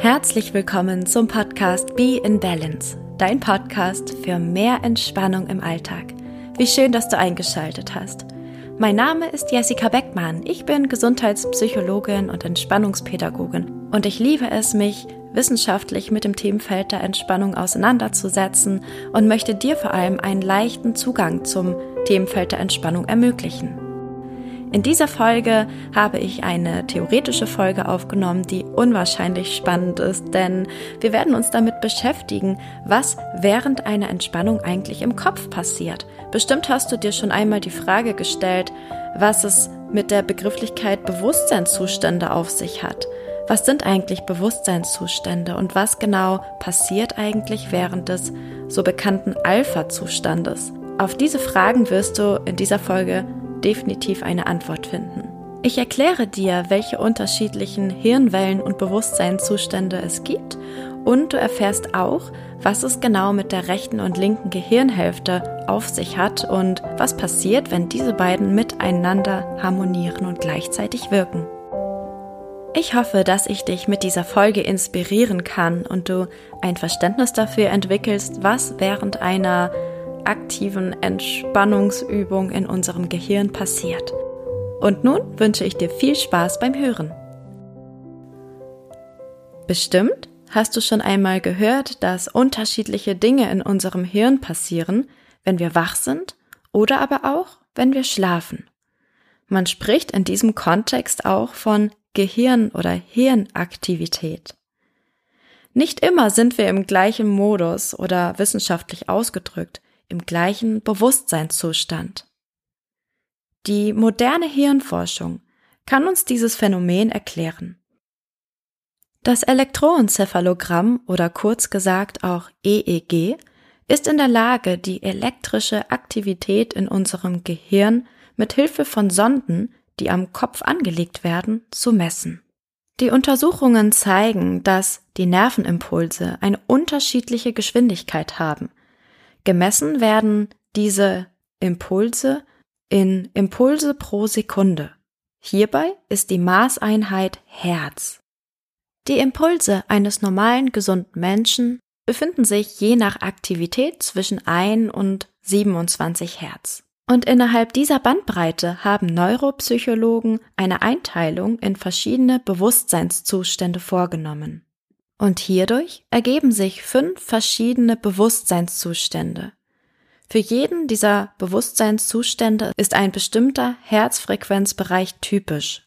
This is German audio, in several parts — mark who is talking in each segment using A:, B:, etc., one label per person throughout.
A: Herzlich willkommen zum Podcast Be in Balance, dein Podcast für mehr Entspannung im Alltag. Wie schön, dass du eingeschaltet hast. Mein Name ist Jessica Beckmann. Ich bin Gesundheitspsychologin und Entspannungspädagogin und ich liebe es, mich wissenschaftlich mit dem Themenfeld der Entspannung auseinanderzusetzen und möchte dir vor allem einen leichten Zugang zum Themenfeld der Entspannung ermöglichen. In dieser Folge habe ich eine theoretische Folge aufgenommen, die unwahrscheinlich spannend ist, denn wir werden uns damit beschäftigen, was während einer Entspannung eigentlich im Kopf passiert. Bestimmt hast du dir schon einmal die Frage gestellt, was es mit der Begrifflichkeit Bewusstseinszustände auf sich hat. Was sind eigentlich Bewusstseinszustände und was genau passiert eigentlich während des so bekannten Alpha-Zustandes? Auf diese Fragen wirst du in dieser Folge definitiv eine Antwort finden. Ich erkläre dir, welche unterschiedlichen Hirnwellen und Bewusstseinszustände es gibt und du erfährst auch, was es genau mit der rechten und linken Gehirnhälfte auf sich hat und was passiert, wenn diese beiden miteinander harmonieren und gleichzeitig wirken. Ich hoffe, dass ich dich mit dieser Folge inspirieren kann und du ein Verständnis dafür entwickelst, was während einer aktiven Entspannungsübung in unserem Gehirn passiert. Und nun wünsche ich dir viel Spaß beim Hören. Bestimmt hast du schon einmal gehört, dass unterschiedliche Dinge in unserem Hirn passieren, wenn wir wach sind oder aber auch, wenn wir schlafen. Man spricht in diesem Kontext auch von Gehirn- oder Hirnaktivität. Nicht immer sind wir im gleichen Modus oder wissenschaftlich ausgedrückt im gleichen Bewusstseinszustand. Die moderne Hirnforschung kann uns dieses Phänomen erklären. Das Elektroenzephalogramm oder kurz gesagt auch EEG ist in der Lage, die elektrische Aktivität in unserem Gehirn mit Hilfe von Sonden, die am Kopf angelegt werden, zu messen. Die Untersuchungen zeigen, dass die Nervenimpulse eine unterschiedliche Geschwindigkeit haben, Gemessen werden diese Impulse in Impulse pro Sekunde. Hierbei ist die Maßeinheit Herz. Die Impulse eines normalen gesunden Menschen befinden sich je nach Aktivität zwischen 1 und 27 Hertz. Und innerhalb dieser Bandbreite haben Neuropsychologen eine Einteilung in verschiedene Bewusstseinszustände vorgenommen. Und hierdurch ergeben sich fünf verschiedene Bewusstseinszustände. Für jeden dieser Bewusstseinszustände ist ein bestimmter Herzfrequenzbereich typisch.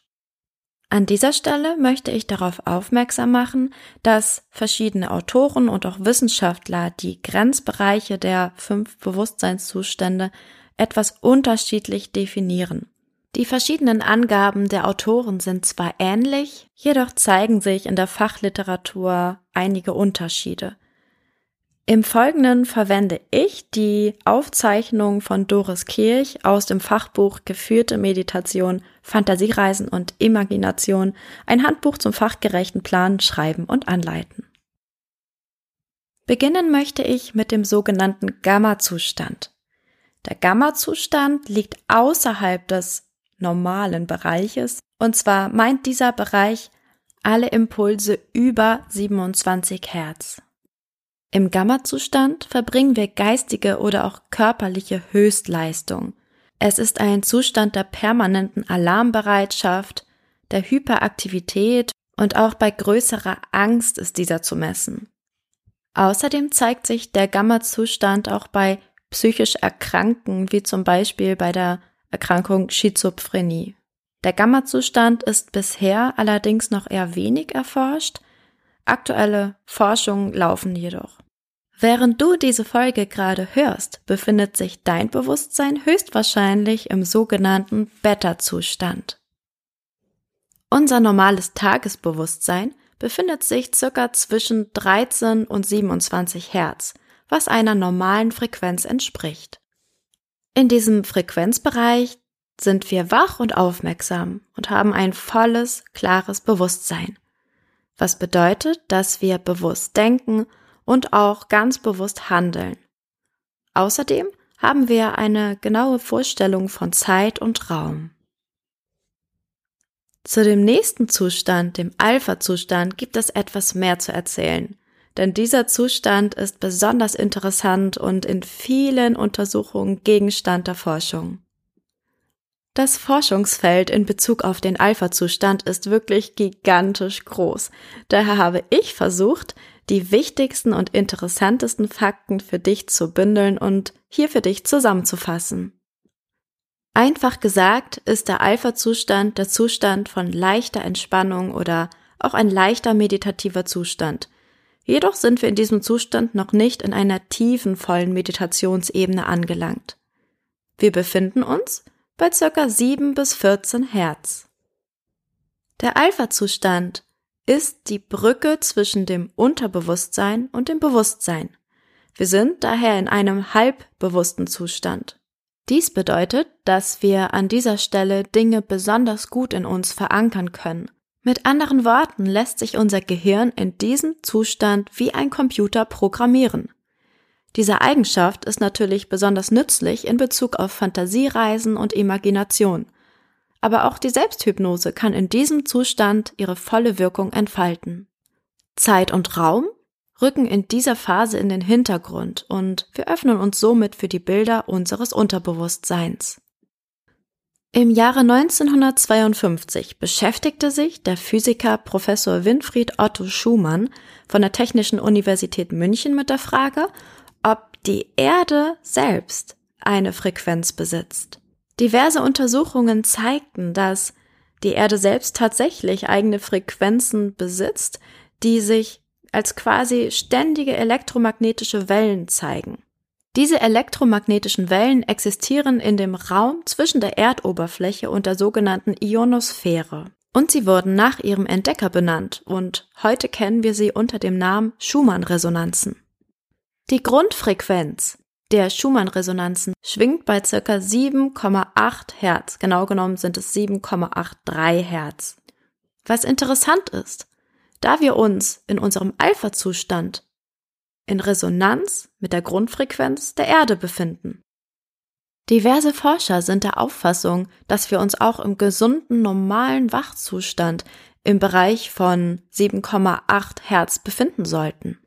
A: An dieser Stelle möchte ich darauf aufmerksam machen, dass verschiedene Autoren und auch Wissenschaftler die Grenzbereiche der fünf Bewusstseinszustände etwas unterschiedlich definieren. Die verschiedenen Angaben der Autoren sind zwar ähnlich, jedoch zeigen sich in der Fachliteratur einige Unterschiede. Im Folgenden verwende ich die Aufzeichnung von Doris Kirch aus dem Fachbuch Geführte Meditation, Fantasiereisen und Imagination, ein Handbuch zum fachgerechten Planen, Schreiben und Anleiten. Beginnen möchte ich mit dem sogenannten Gamma-Zustand. Der Gamma-Zustand liegt außerhalb des normalen Bereiches. Und zwar meint dieser Bereich alle Impulse über 27 Hertz. Im Gamma-Zustand verbringen wir geistige oder auch körperliche Höchstleistung. Es ist ein Zustand der permanenten Alarmbereitschaft, der Hyperaktivität und auch bei größerer Angst ist dieser zu messen. Außerdem zeigt sich der Gamma-Zustand auch bei psychisch Erkrankten, wie zum Beispiel bei der Erkrankung Schizophrenie. Der Gamma-Zustand ist bisher allerdings noch eher wenig erforscht. Aktuelle Forschungen laufen jedoch. Während du diese Folge gerade hörst, befindet sich dein Bewusstsein höchstwahrscheinlich im sogenannten Beta-Zustand. Unser normales Tagesbewusstsein befindet sich circa zwischen 13 und 27 Hertz, was einer normalen Frequenz entspricht. In diesem Frequenzbereich sind wir wach und aufmerksam und haben ein volles, klares Bewusstsein. Was bedeutet, dass wir bewusst denken und auch ganz bewusst handeln. Außerdem haben wir eine genaue Vorstellung von Zeit und Raum. Zu dem nächsten Zustand, dem Alpha-Zustand, gibt es etwas mehr zu erzählen. Denn dieser Zustand ist besonders interessant und in vielen Untersuchungen Gegenstand der Forschung. Das Forschungsfeld in Bezug auf den Alpha-Zustand ist wirklich gigantisch groß. Daher habe ich versucht, die wichtigsten und interessantesten Fakten für dich zu bündeln und hier für dich zusammenzufassen. Einfach gesagt ist der Alpha-Zustand der Zustand von leichter Entspannung oder auch ein leichter meditativer Zustand. Jedoch sind wir in diesem Zustand noch nicht in einer tiefen vollen Meditationsebene angelangt. Wir befinden uns bei circa 7 bis 14 Hertz. Der Alpha-Zustand ist die Brücke zwischen dem Unterbewusstsein und dem Bewusstsein. Wir sind daher in einem halbbewussten Zustand. Dies bedeutet, dass wir an dieser Stelle Dinge besonders gut in uns verankern können. Mit anderen Worten lässt sich unser Gehirn in diesem Zustand wie ein Computer programmieren. Diese Eigenschaft ist natürlich besonders nützlich in Bezug auf Fantasiereisen und Imagination. Aber auch die Selbsthypnose kann in diesem Zustand ihre volle Wirkung entfalten. Zeit und Raum rücken in dieser Phase in den Hintergrund und wir öffnen uns somit für die Bilder unseres Unterbewusstseins. Im Jahre 1952 beschäftigte sich der Physiker Professor Winfried Otto Schumann von der Technischen Universität München mit der Frage, ob die Erde selbst eine Frequenz besitzt. Diverse Untersuchungen zeigten, dass die Erde selbst tatsächlich eigene Frequenzen besitzt, die sich als quasi ständige elektromagnetische Wellen zeigen. Diese elektromagnetischen Wellen existieren in dem Raum zwischen der Erdoberfläche und der sogenannten Ionosphäre. Und sie wurden nach ihrem Entdecker benannt und heute kennen wir sie unter dem Namen Schumann-Resonanzen. Die Grundfrequenz der Schumann-Resonanzen schwingt bei circa 7,8 Hertz. Genau genommen sind es 7,83 Hertz. Was interessant ist, da wir uns in unserem Alpha-Zustand in Resonanz mit der Grundfrequenz der Erde befinden. Diverse Forscher sind der Auffassung, dass wir uns auch im gesunden normalen Wachzustand im Bereich von 7,8 Hertz befinden sollten.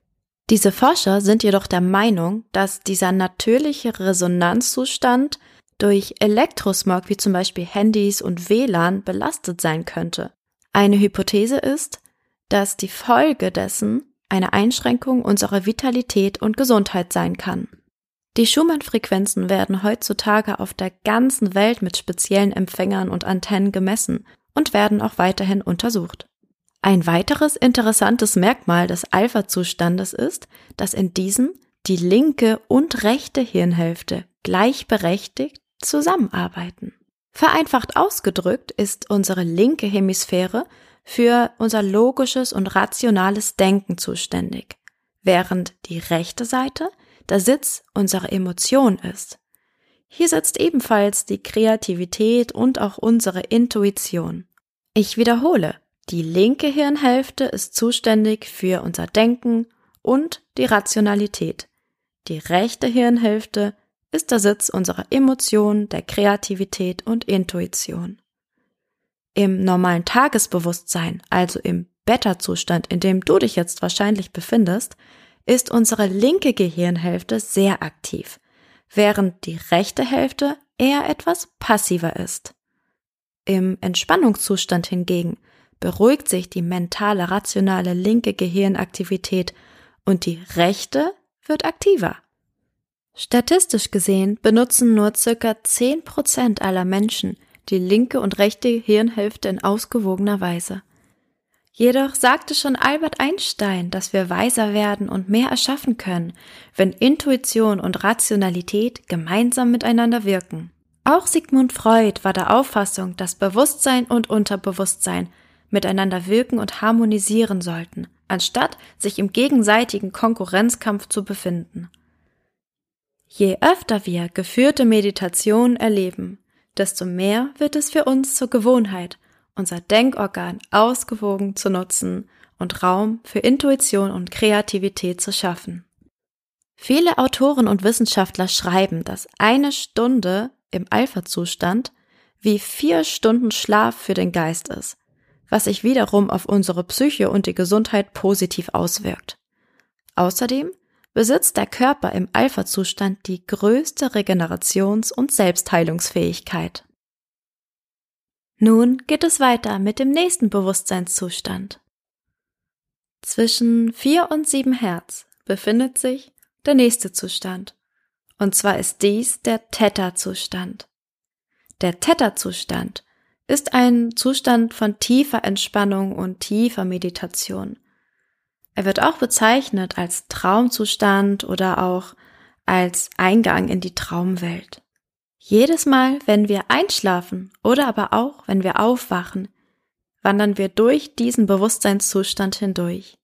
A: Diese Forscher sind jedoch der Meinung, dass dieser natürliche Resonanzzustand durch Elektrosmog wie zum Beispiel Handys und WLAN belastet sein könnte. Eine Hypothese ist, dass die Folge dessen eine Einschränkung unserer Vitalität und Gesundheit sein kann. Die Schumann-Frequenzen werden heutzutage auf der ganzen Welt mit speziellen Empfängern und Antennen gemessen und werden auch weiterhin untersucht. Ein weiteres interessantes Merkmal des Alpha-Zustandes ist, dass in diesem die linke und rechte Hirnhälfte gleichberechtigt zusammenarbeiten. Vereinfacht ausgedrückt ist unsere linke Hemisphäre für unser logisches und rationales Denken zuständig, während die rechte Seite der Sitz unserer Emotion ist. Hier sitzt ebenfalls die Kreativität und auch unsere Intuition. Ich wiederhole, die linke Hirnhälfte ist zuständig für unser Denken und die Rationalität. Die rechte Hirnhälfte ist der Sitz unserer Emotionen, der Kreativität und Intuition. Im normalen Tagesbewusstsein, also im Beta-Zustand, in dem du dich jetzt wahrscheinlich befindest, ist unsere linke Gehirnhälfte sehr aktiv, während die rechte Hälfte eher etwas passiver ist. Im Entspannungszustand hingegen beruhigt sich die mentale, rationale linke Gehirnaktivität und die rechte wird aktiver. Statistisch gesehen benutzen nur circa 10% aller Menschen die linke und rechte Hirnhälfte in ausgewogener Weise. Jedoch sagte schon Albert Einstein, dass wir weiser werden und mehr erschaffen können, wenn Intuition und Rationalität gemeinsam miteinander wirken. Auch Sigmund Freud war der Auffassung, dass Bewusstsein und Unterbewusstsein miteinander wirken und harmonisieren sollten, anstatt sich im gegenseitigen Konkurrenzkampf zu befinden. Je öfter wir geführte Meditation erleben, desto mehr wird es für uns zur Gewohnheit, unser Denkorgan ausgewogen zu nutzen und Raum für Intuition und Kreativität zu schaffen. Viele Autoren und Wissenschaftler schreiben, dass eine Stunde im Alpha-Zustand wie vier Stunden Schlaf für den Geist ist. was sich wiederum auf unsere Psyche und die Gesundheit positiv auswirkt. Außerdem besitzt der Körper im Alpha-Zustand die größte Regenerations- und Selbstheilungsfähigkeit. Nun geht es weiter mit dem nächsten Bewusstseinszustand. Zwischen 4 und 7 Hertz befindet sich der nächste Zustand. Und zwar ist dies der Theta-Zustand. Der Theta-Zustand ist ein Zustand von tiefer Entspannung und tiefer Meditation. Er wird auch bezeichnet als Traumzustand oder auch als Eingang in die Traumwelt. Jedes Mal, wenn wir einschlafen oder aber auch, wenn wir aufwachen, wandern wir durch diesen Bewusstseinszustand hindurch.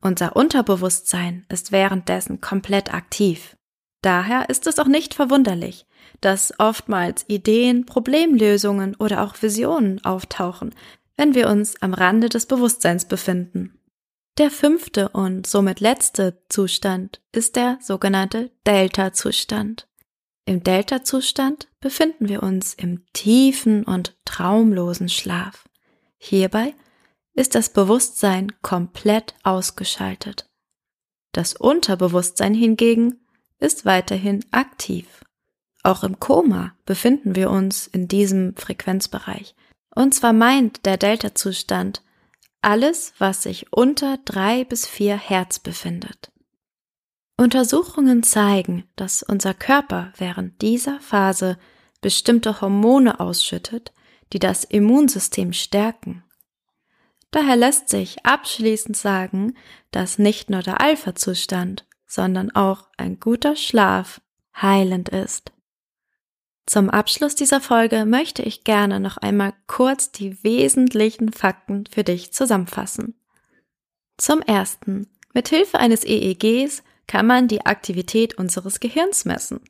A: Unser Unterbewusstsein ist währenddessen komplett aktiv. Daher ist es auch nicht verwunderlich, dass oftmals Ideen, Problemlösungen oder auch Visionen auftauchen, wenn wir uns am Rande des Bewusstseins befinden. Der fünfte und somit letzte Zustand ist der sogenannte Delta-Zustand. Im Delta-Zustand befinden wir uns im tiefen und traumlosen Schlaf. Hierbei ist das Bewusstsein komplett ausgeschaltet. Das Unterbewusstsein hingegen ist weiterhin aktiv. Auch im Koma befinden wir uns in diesem Frequenzbereich. Und zwar meint der Delta-Zustand alles, was sich unter drei bis vier Hertz befindet. Untersuchungen zeigen, dass unser Körper während dieser Phase bestimmte Hormone ausschüttet, die das Immunsystem stärken. Daher lässt sich abschließend sagen, dass nicht nur der Alpha-Zustand, sondern auch ein guter Schlaf heilend ist. Zum Abschluss dieser Folge möchte ich gerne noch einmal kurz die wesentlichen Fakten für dich zusammenfassen. Zum ersten. Mit Hilfe eines EEGs kann man die Aktivität unseres Gehirns messen.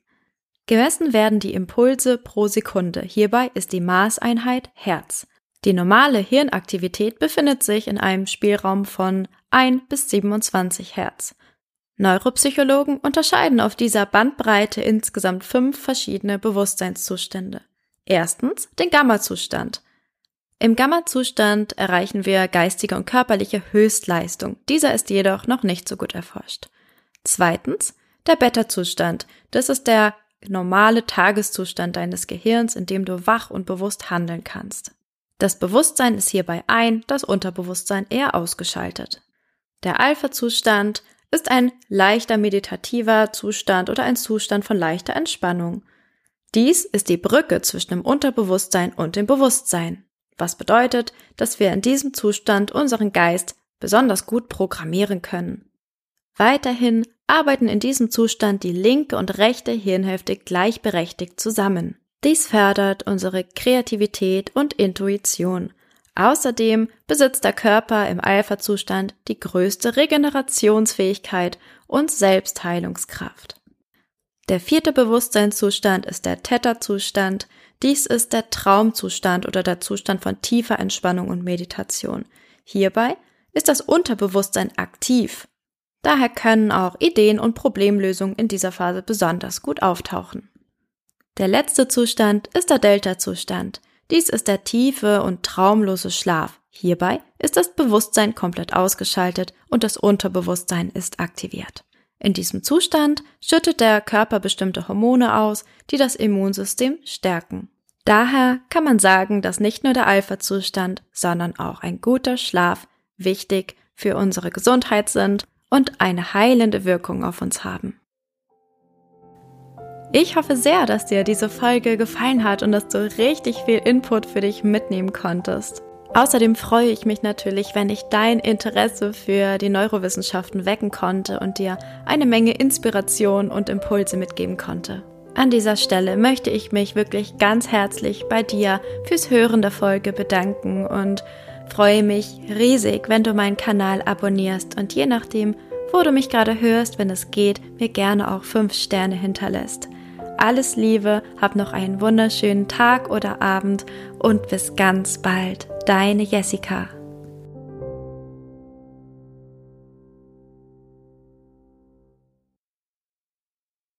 A: Gemessen werden die Impulse pro Sekunde. Hierbei ist die Maßeinheit Hertz. Die normale Hirnaktivität befindet sich in einem Spielraum von 1 bis 27 Hertz. Neuropsychologen unterscheiden auf dieser Bandbreite insgesamt fünf verschiedene Bewusstseinszustände. Erstens den Gamma-Zustand. Im Gamma-Zustand erreichen wir geistige und körperliche Höchstleistung. Dieser ist jedoch noch nicht so gut erforscht. Zweitens der Beta-Zustand. Das ist der normale Tageszustand deines Gehirns, in dem du wach und bewusst handeln kannst. Das Bewusstsein ist hierbei ein, das Unterbewusstsein eher ausgeschaltet. Der Alpha-Zustand ist ein leichter meditativer Zustand oder ein Zustand von leichter Entspannung. Dies ist die Brücke zwischen dem Unterbewusstsein und dem Bewusstsein, was bedeutet, dass wir in diesem Zustand unseren Geist besonders gut programmieren können. Weiterhin arbeiten in diesem Zustand die linke und rechte Hirnhälfte gleichberechtigt zusammen. Dies fördert unsere Kreativität und Intuition Außerdem besitzt der Körper im Alpha-Zustand die größte Regenerationsfähigkeit und Selbstheilungskraft. Der vierte Bewusstseinszustand ist der Theta-Zustand. Dies ist der Traumzustand oder der Zustand von tiefer Entspannung und Meditation. Hierbei ist das Unterbewusstsein aktiv. Daher können auch Ideen und Problemlösungen in dieser Phase besonders gut auftauchen. Der letzte Zustand ist der Delta-Zustand. Dies ist der tiefe und traumlose Schlaf. Hierbei ist das Bewusstsein komplett ausgeschaltet und das Unterbewusstsein ist aktiviert. In diesem Zustand schüttet der Körper bestimmte Hormone aus, die das Immunsystem stärken. Daher kann man sagen, dass nicht nur der Alpha-Zustand, sondern auch ein guter Schlaf wichtig für unsere Gesundheit sind und eine heilende Wirkung auf uns haben. Ich hoffe sehr, dass dir diese Folge gefallen hat und dass du richtig viel Input für dich mitnehmen konntest. Außerdem freue ich mich natürlich, wenn ich dein Interesse für die Neurowissenschaften wecken konnte und dir eine Menge Inspiration und Impulse mitgeben konnte. An dieser Stelle möchte ich mich wirklich ganz herzlich bei dir fürs Hören der Folge bedanken und freue mich riesig, wenn du meinen Kanal abonnierst und je nachdem, wo du mich gerade hörst, wenn es geht, mir gerne auch fünf Sterne hinterlässt. Alles Liebe, hab noch einen wunderschönen Tag oder Abend und bis ganz bald. Deine Jessica.